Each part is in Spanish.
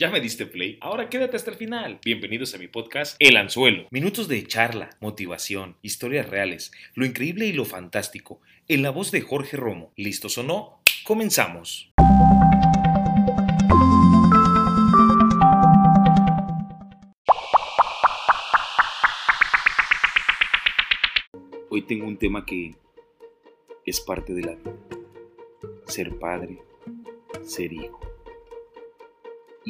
¿Ya me diste play? Ahora quédate hasta el final. Bienvenidos a mi podcast El Anzuelo. Minutos de charla, motivación, historias reales, lo increíble y lo fantástico, en la voz de Jorge Romo. ¿Listos o no? Comenzamos. Hoy tengo un tema que es parte de la vida. Ser padre, ser hijo.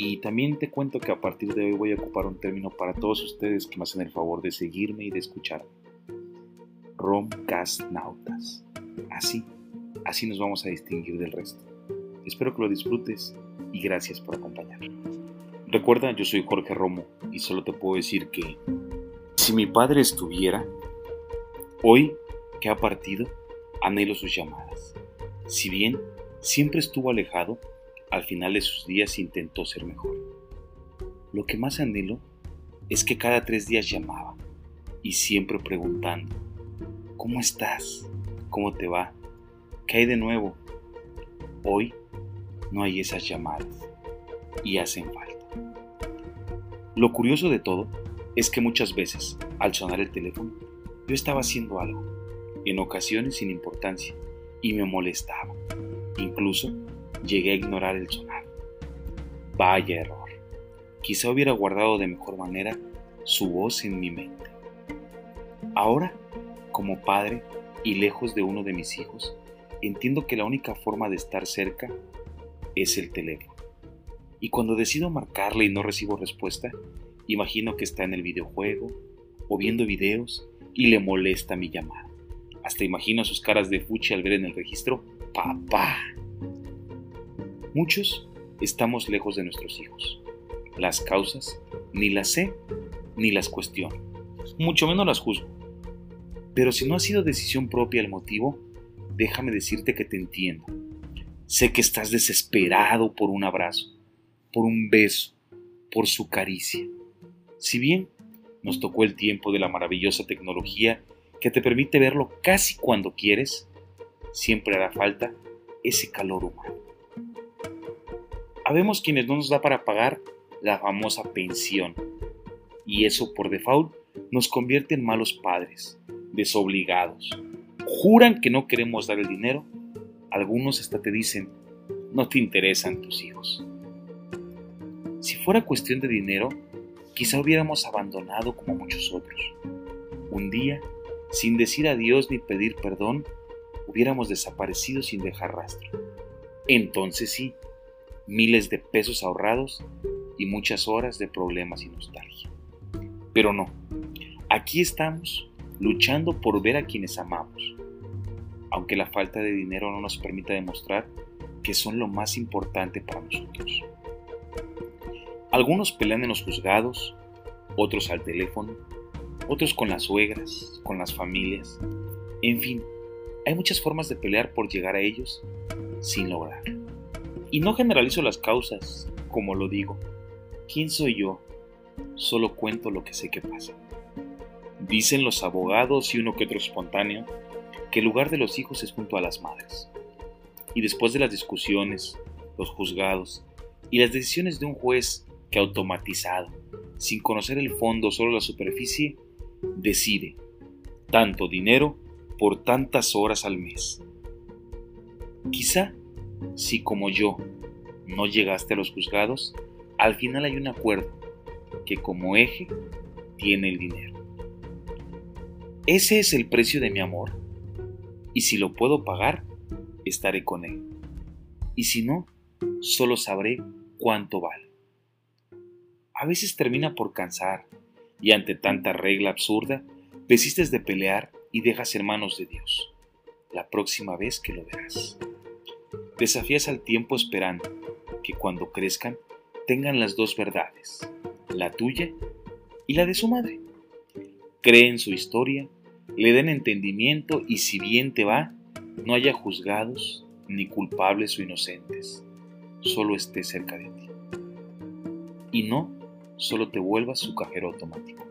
Y también te cuento que a partir de hoy voy a ocupar un término para todos ustedes que me hacen el favor de seguirme y de escucharme. Romcast Nautas. Así, así nos vamos a distinguir del resto. Espero que lo disfrutes y gracias por acompañarme. Recuerda, yo soy Jorge Romo y solo te puedo decir que si mi padre estuviera, hoy que ha partido, anhelo sus llamadas. Si bien siempre estuvo alejado, al final de sus días intentó ser mejor. Lo que más anhelo es que cada tres días llamaba y siempre preguntando, ¿cómo estás? ¿Cómo te va? ¿Qué hay de nuevo? Hoy no hay esas llamadas y hacen falta. Lo curioso de todo es que muchas veces, al sonar el teléfono, yo estaba haciendo algo, en ocasiones sin importancia, y me molestaba. Incluso llegué a ignorar el sonar. Vaya error. Quizá hubiera guardado de mejor manera su voz en mi mente. Ahora, como padre y lejos de uno de mis hijos, entiendo que la única forma de estar cerca es el teléfono. Y cuando decido marcarle y no recibo respuesta, imagino que está en el videojuego o viendo videos y le molesta mi llamada. Hasta imagino sus caras de fuchi al ver en el registro, papá. Muchos estamos lejos de nuestros hijos. Las causas ni las sé ni las cuestiono, mucho menos las juzgo. Pero si no ha sido decisión propia el motivo, déjame decirte que te entiendo. Sé que estás desesperado por un abrazo, por un beso, por su caricia. Si bien nos tocó el tiempo de la maravillosa tecnología que te permite verlo casi cuando quieres, siempre hará falta ese calor humano. Habemos quienes no nos da para pagar la famosa pensión, y eso por default nos convierte en malos padres, desobligados. Juran que no queremos dar el dinero, algunos hasta te dicen, no te interesan tus hijos. Si fuera cuestión de dinero, quizá hubiéramos abandonado como muchos otros. Un día, sin decir adiós ni pedir perdón, hubiéramos desaparecido sin dejar rastro. Entonces sí, miles de pesos ahorrados y muchas horas de problemas y nostalgia. Pero no, aquí estamos luchando por ver a quienes amamos, aunque la falta de dinero no nos permita demostrar que son lo más importante para nosotros. Algunos pelean en los juzgados, otros al teléfono, otros con las suegras, con las familias, en fin, hay muchas formas de pelear por llegar a ellos sin lograrlo. Y no generalizo las causas, como lo digo. ¿Quién soy yo? Solo cuento lo que sé que pasa. Dicen los abogados y uno que otro espontáneo que el lugar de los hijos es junto a las madres. Y después de las discusiones, los juzgados y las decisiones de un juez que automatizado, sin conocer el fondo, solo la superficie, decide tanto dinero por tantas horas al mes. Quizá si como yo no llegaste a los juzgados, al final hay un acuerdo que como eje tiene el dinero. Ese es el precio de mi amor, y si lo puedo pagar, estaré con él. Y si no, solo sabré cuánto vale. A veces termina por cansar, y ante tanta regla absurda, desistes de pelear y dejas en manos de Dios, la próxima vez que lo verás. Desafías al tiempo esperando que cuando crezcan tengan las dos verdades, la tuya y la de su madre. Creen su historia, le den entendimiento y si bien te va, no haya juzgados ni culpables o inocentes, solo esté cerca de ti. Y no solo te vuelvas su cajero automático.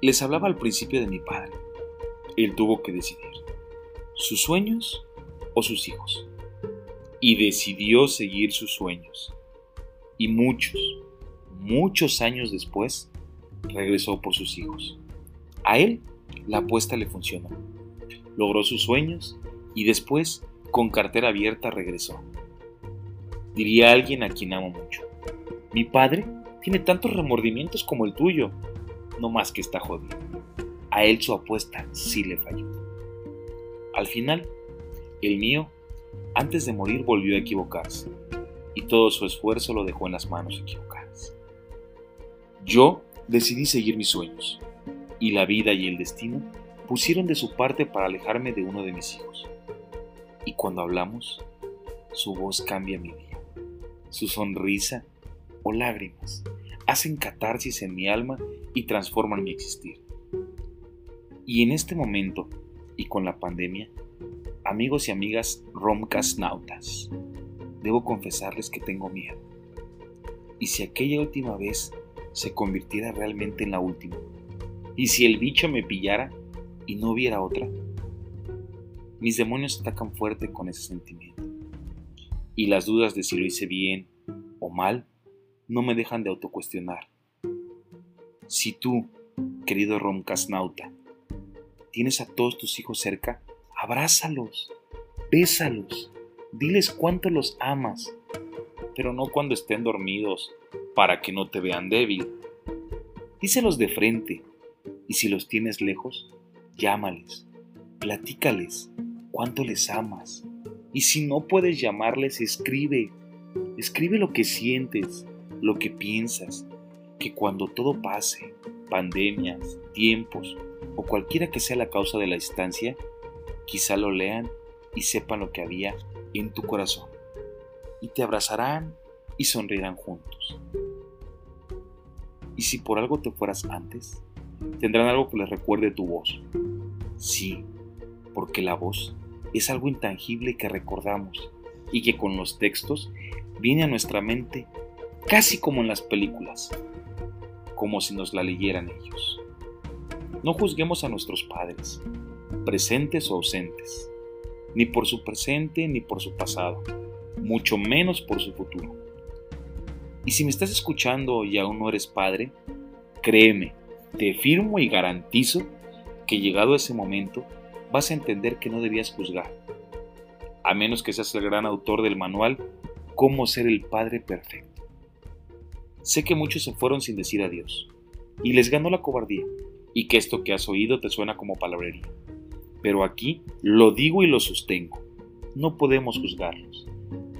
Les hablaba al principio de mi padre. Él tuvo que decidir, sus sueños o sus hijos y decidió seguir sus sueños. Y muchos, muchos años después, regresó por sus hijos. A él la apuesta le funcionó. Logró sus sueños y después, con cartera abierta, regresó. Diría alguien a quien amo mucho. Mi padre tiene tantos remordimientos como el tuyo, no más que está jodido. A él su apuesta sí le falló. Al final, el mío, antes de morir, volvió a equivocarse, y todo su esfuerzo lo dejó en las manos equivocadas. Yo decidí seguir mis sueños, y la vida y el destino pusieron de su parte para alejarme de uno de mis hijos. Y cuando hablamos, su voz cambia mi día. Su sonrisa o lágrimas hacen catarsis en mi alma y transforman mi existir. Y en este momento, y con la pandemia, amigos y amigas romcasnautas, debo confesarles que tengo miedo. Y si aquella última vez se convirtiera realmente en la última, y si el bicho me pillara y no hubiera otra, mis demonios atacan fuerte con ese sentimiento. Y las dudas de si lo hice bien o mal no me dejan de autocuestionar. Si tú, querido romcasnauta, tienes a todos tus hijos cerca, abrázalos, bésalos, diles cuánto los amas, pero no cuando estén dormidos, para que no te vean débil. Díselos de frente, y si los tienes lejos, llámales, platícales cuánto les amas. Y si no puedes llamarles, escribe, escribe lo que sientes, lo que piensas, que cuando todo pase, pandemias, tiempos o cualquiera que sea la causa de la distancia, quizá lo lean y sepan lo que había en tu corazón. Y te abrazarán y sonreirán juntos. Y si por algo te fueras antes, tendrán algo que les recuerde tu voz. Sí, porque la voz es algo intangible que recordamos y que con los textos viene a nuestra mente casi como en las películas, como si nos la leyeran ellos. No juzguemos a nuestros padres, presentes o ausentes, ni por su presente ni por su pasado, mucho menos por su futuro. Y si me estás escuchando y aún no eres padre, créeme, te firmo y garantizo que llegado ese momento vas a entender que no debías juzgar, a menos que seas el gran autor del manual Cómo ser el Padre Perfecto. Sé que muchos se fueron sin decir adiós, y les ganó la cobardía, y que esto que has oído te suena como palabrería. Pero aquí lo digo y lo sostengo. No podemos juzgarlos.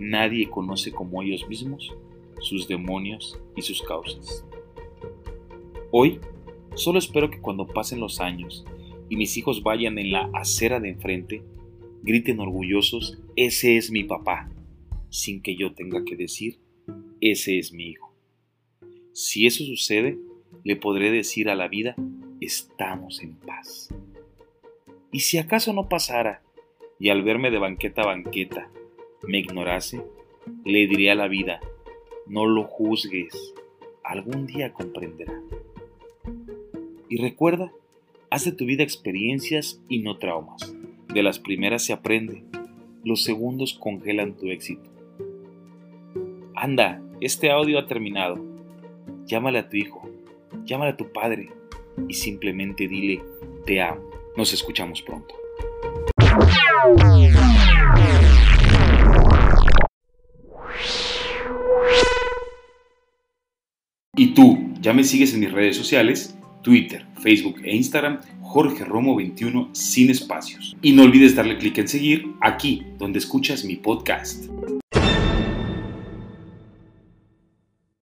Nadie conoce como ellos mismos sus demonios y sus causas. Hoy solo espero que cuando pasen los años y mis hijos vayan en la acera de enfrente, griten orgullosos, ese es mi papá, sin que yo tenga que decir, ese es mi hijo. Si eso sucede, le podré decir a la vida, estamos en paz. Y si acaso no pasara, y al verme de banqueta a banqueta me ignorase, le diré a la vida, no lo juzgues, algún día comprenderá. Y recuerda, haz de tu vida experiencias y no traumas. De las primeras se aprende, los segundos congelan tu éxito. Anda, este audio ha terminado Llámale a tu hijo, llámale a tu padre y simplemente dile, te amo. Nos escuchamos pronto. ¿Y tú? ¿Ya me sigues en mis redes sociales? Twitter, Facebook e Instagram, Jorge Romo 21 sin espacios. Y no olvides darle clic en seguir aquí donde escuchas mi podcast.